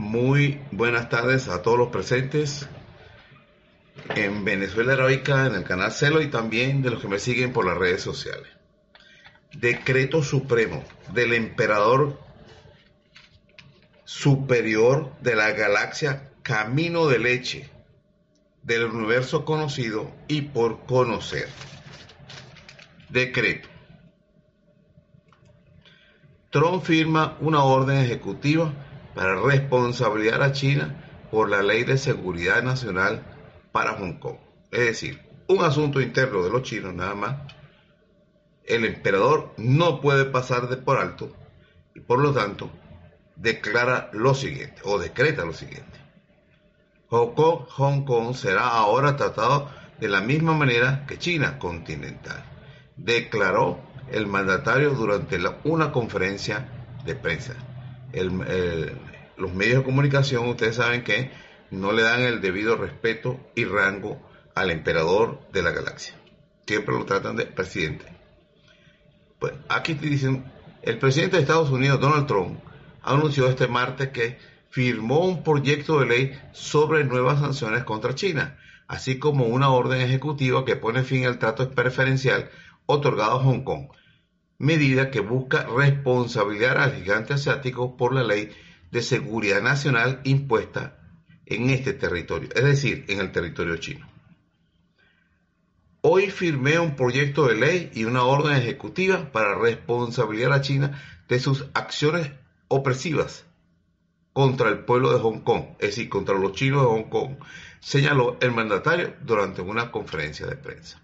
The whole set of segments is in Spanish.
Muy buenas tardes a todos los presentes en Venezuela Heroica, en el canal Celo y también de los que me siguen por las redes sociales. Decreto supremo del emperador superior de la galaxia Camino de Leche del universo conocido y por conocer. Decreto. Trump firma una orden ejecutiva para responsabilizar a China por la Ley de Seguridad Nacional para Hong Kong. Es decir, un asunto interno de los chinos nada más. El emperador no puede pasar de por alto y por lo tanto declara lo siguiente o decreta lo siguiente. Hong Kong, Hong Kong será ahora tratado de la misma manera que China continental, declaró el mandatario durante una conferencia de prensa. Los medios de comunicación, ustedes saben que no le dan el debido respeto y rango al emperador de la galaxia. Siempre lo tratan de presidente. Pues aquí dicen, el presidente de Estados Unidos, Donald Trump, anunció este martes que firmó un proyecto de ley sobre nuevas sanciones contra China, así como una orden ejecutiva que pone fin al trato preferencial otorgado a Hong Kong, medida que busca responsabilizar al gigante asiático por la ley de seguridad nacional impuesta en este territorio, es decir, en el territorio chino. Hoy firmé un proyecto de ley y una orden ejecutiva para responsabilizar a China de sus acciones opresivas contra el pueblo de Hong Kong, es decir, contra los chinos de Hong Kong, señaló el mandatario durante una conferencia de prensa.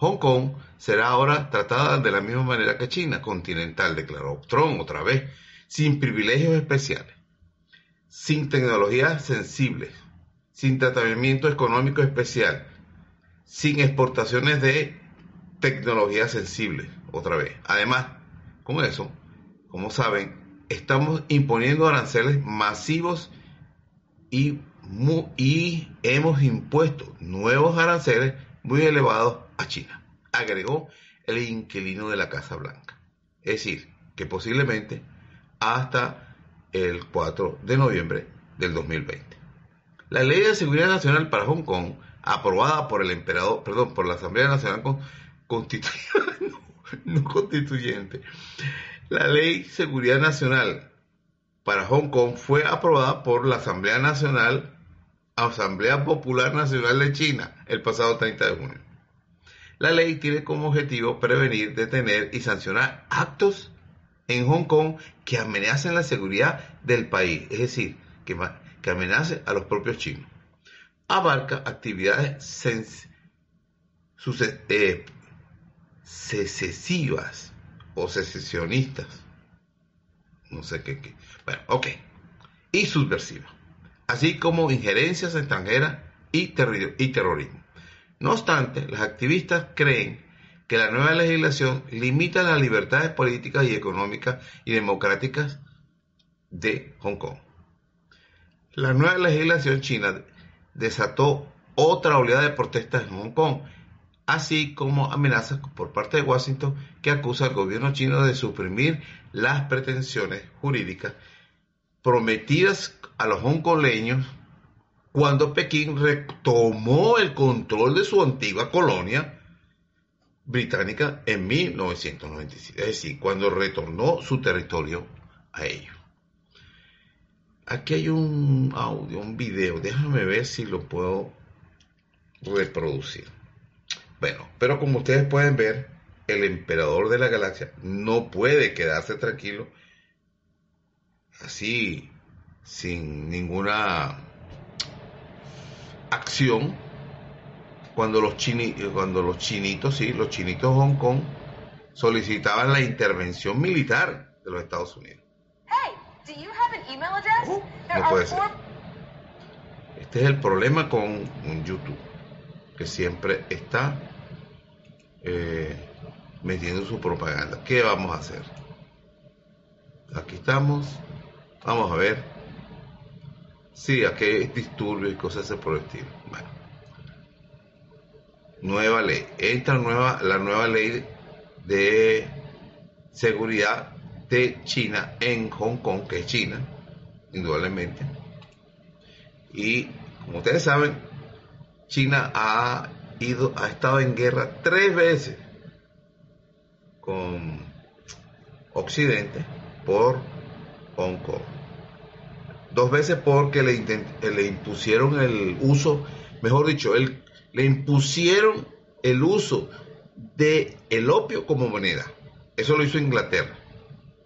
Hong Kong será ahora tratada de la misma manera que China continental, declaró Trump otra vez, sin privilegios especiales, sin tecnologías sensibles, sin tratamiento económico especial, sin exportaciones de tecnología sensibles, otra vez. Además, con eso, como saben, estamos imponiendo aranceles masivos y, y hemos impuesto nuevos aranceles muy elevados a China, agregó el inquilino de la Casa Blanca. Es decir, que posiblemente hasta el 4 de noviembre del 2020. La Ley de Seguridad Nacional para Hong Kong, aprobada por el emperador, perdón, por la Asamblea Nacional Constituyente, no constituyente, la Ley Seguridad Nacional para Hong Kong fue aprobada por la Asamblea Nacional, Asamblea Popular Nacional de China, el pasado 30 de junio. La ley tiene como objetivo prevenir, detener y sancionar actos en Hong Kong que amenacen la seguridad del país, es decir, que, que amenace a los propios chinos. Abarca actividades eh, secesivas o secesionistas. No sé qué, qué. Bueno, ok. Y subversiva. Así como injerencias extranjeras y, terrorismo. No obstante, los activistas creen que la nueva legislación limita las libertades políticas y económicas y democráticas de Hong Kong. La nueva legislación china desató otra oleada de protestas en Hong Kong así como amenazas por parte de Washington que acusa al gobierno chino de suprimir las pretensiones jurídicas prometidas a los hongkoleños cuando Pekín retomó el control de su antigua colonia británica en 1997, es decir, cuando retornó su territorio a ellos. Aquí hay un audio, un video, déjame ver si lo puedo reproducir. Bueno, pero como ustedes pueden ver, el emperador de la galaxia no puede quedarse tranquilo así sin ninguna acción cuando los, cuando los chinitos, sí, los chinitos de Hong Kong solicitaban la intervención militar de los Estados Unidos. Hey, Do you have an email address? Oh, There no puede ser. Este es el problema con un YouTube, que siempre está eh, metiendo su propaganda. ¿Qué vamos a hacer? Aquí estamos. Vamos a ver. Sí, aquí hay disturbios y cosas así por el estilo. Bueno. Nueva ley. Entra nueva, la nueva ley de seguridad de China en Hong Kong, que es China, indudablemente. Y como ustedes saben, China ha ido, ha estado en guerra tres veces con Occidente por Hong Kong. Dos veces porque le, le impusieron el uso, mejor dicho, el- le impusieron el uso de el opio como moneda. Eso lo hizo Inglaterra.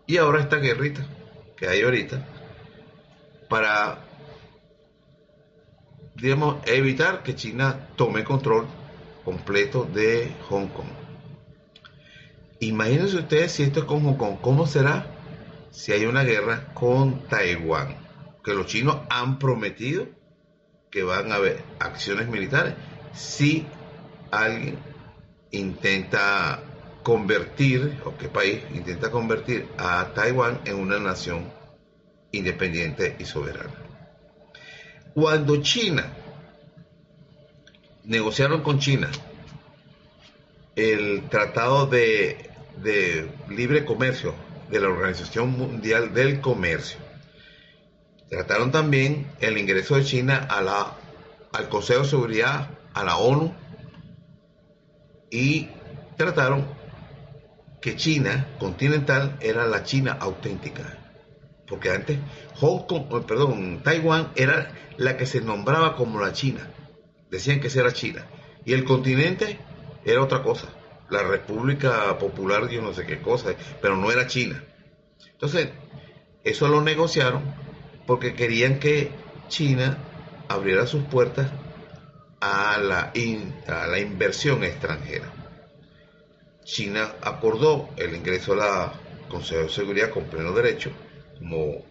Y ahora esta guerrita que hay ahorita para digamos, evitar que China tome control completo de Hong Kong. Imagínense ustedes si esto es con Hong Kong, ¿cómo será si hay una guerra con Taiwán? Que los chinos han prometido que van a haber acciones militares si alguien intenta convertir, o qué país intenta convertir a Taiwán en una nación independiente y soberana. Cuando China negociaron con China el tratado de, de libre comercio de la Organización Mundial del Comercio, trataron también el ingreso de China al Consejo de Seguridad, a la ONU, y trataron que China continental era la China auténtica porque antes Hong Kong, eh, perdón, Taiwán era la que se nombraba como la China. Decían que esa era China. Y el continente era otra cosa. La República Popular, yo no sé qué cosa, pero no era China. Entonces, eso lo negociaron porque querían que China abriera sus puertas a la, a la inversión extranjera. China acordó el ingreso a la Consejo de Seguridad con pleno derecho, como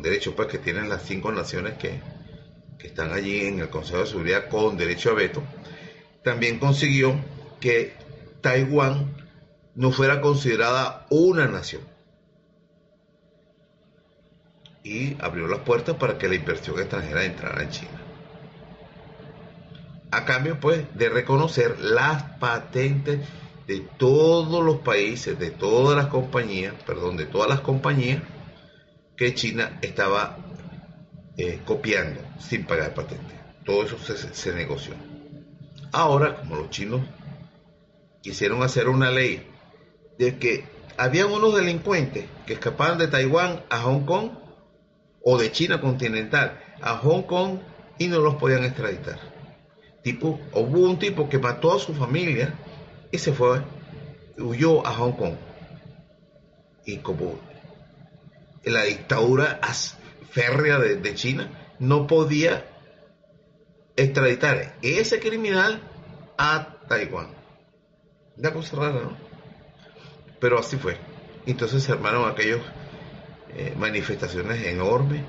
derecho pues que tienen las cinco naciones que, que están allí en el Consejo de Seguridad con derecho a veto. También consiguió que Taiwán no fuera considerada una nación. Y abrió las puertas para que la inversión extranjera entrara en China. A cambio, pues, de reconocer las patentes de todos los países, de todas las compañías, perdón, de todas las compañías que China estaba eh, copiando sin pagar patente. Todo eso se, se negoció. Ahora, como los chinos quisieron hacer una ley de que había unos delincuentes que escapaban de Taiwán a Hong Kong o de China continental a Hong Kong y no los podían extraditar. Tipo, hubo un tipo que mató a su familia y se fue, huyó a Hong Kong. Y como la dictadura férrea de, China no podía extraditar ese criminal a Taiwán. Una cosa rara, ¿no? Pero así fue. Entonces se armaron aquellas manifestaciones enormes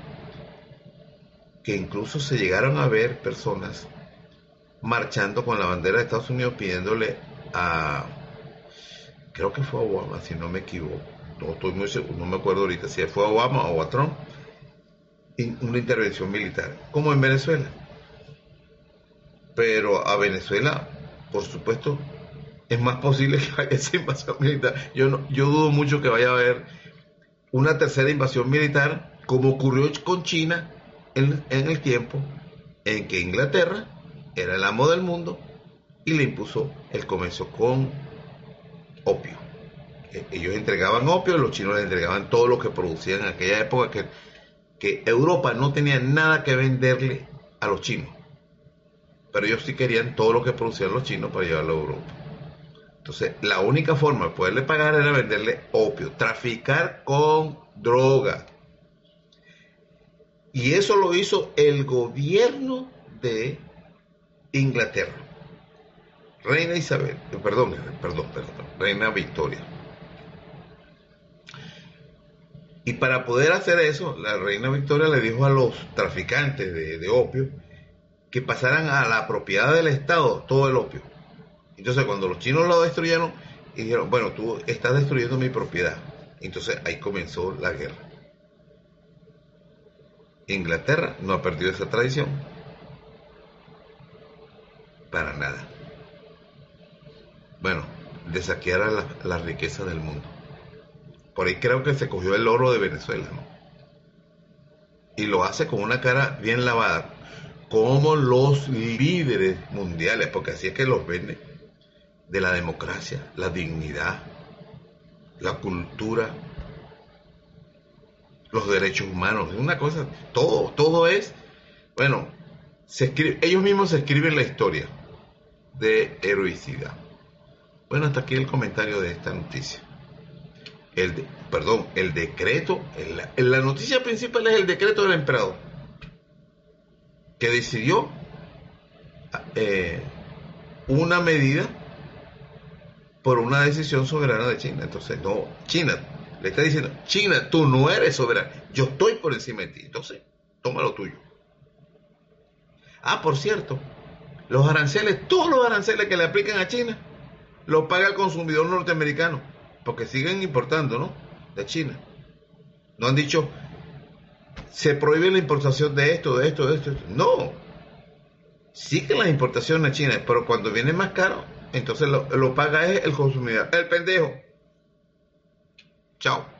que incluso se llegaron a ver personas marchando con la bandera de Estados Unidos pidiéndole a creo que fue a Obama si no me equivoco no estoy muy seguro no me acuerdo ahorita si fue a Obama o a Trump una intervención militar como en Venezuela. Pero a Venezuela por supuesto es más posible que vaya esa invasión militar. Yo no, yo dudo mucho que vaya a haber una tercera invasión militar como ocurrió con China en, el tiempo en que Inglaterra era el amo del mundo y le impuso el comercio con opio. E- Ellos entregaban opio, los chinos le entregaban todo lo que producían en aquella época que, que Europa no tenía nada que venderle a los chinos. Pero ellos sí querían todo lo que producían los chinos para llevarlo a Europa. Entonces, la única forma de poderle pagar era venderle opio, traficar con droga. Y eso lo hizo el gobierno de Inglaterra. Reina Isabel, eh, perdón, perdón, perdón, Reina Victoria. Y para poder hacer eso, la reina Victoria le dijo a los traficantes de, opio que pasaran a la propiedad del Estado todo el opio. Entonces cuando los chinos lo destruyeron, dijeron, bueno, tú estás destruyendo mi propiedad. Entonces ahí comenzó la guerra. Inglaterra no ha perdido esa tradición. Para nada. Bueno, de saquear la, la riqueza del mundo. Por ahí creo que se cogió el oro de Venezuela, ¿no? Y lo hace con una cara bien lavada, como los líderes mundiales, porque así es que los vende, de la democracia, la dignidad, la cultura, los derechos humanos, es una cosa, todo, todo es, bueno, se ellos mismos se escriben la historia de heroicidad. Bueno, hasta aquí el comentario de esta noticia el, perdón, el decreto, la, noticia principal es el decreto del emperador, que decidió eh, una medida por una decisión soberana de China. Entonces, no, China le está diciendo, China, tú no eres soberana, yo estoy por encima de ti, entonces, toma lo tuyo. Ah, por cierto, los aranceles, todos los aranceles que le aplican a China, los paga el consumidor norteamericano porque siguen importando, ¿no? De China. No han dicho, se prohíbe la importación de esto, de esto, de esto. No. Siguen las importaciones a China, pero cuando viene más caro, entonces lo, lo paga el consumidor. El pendejo. Chao.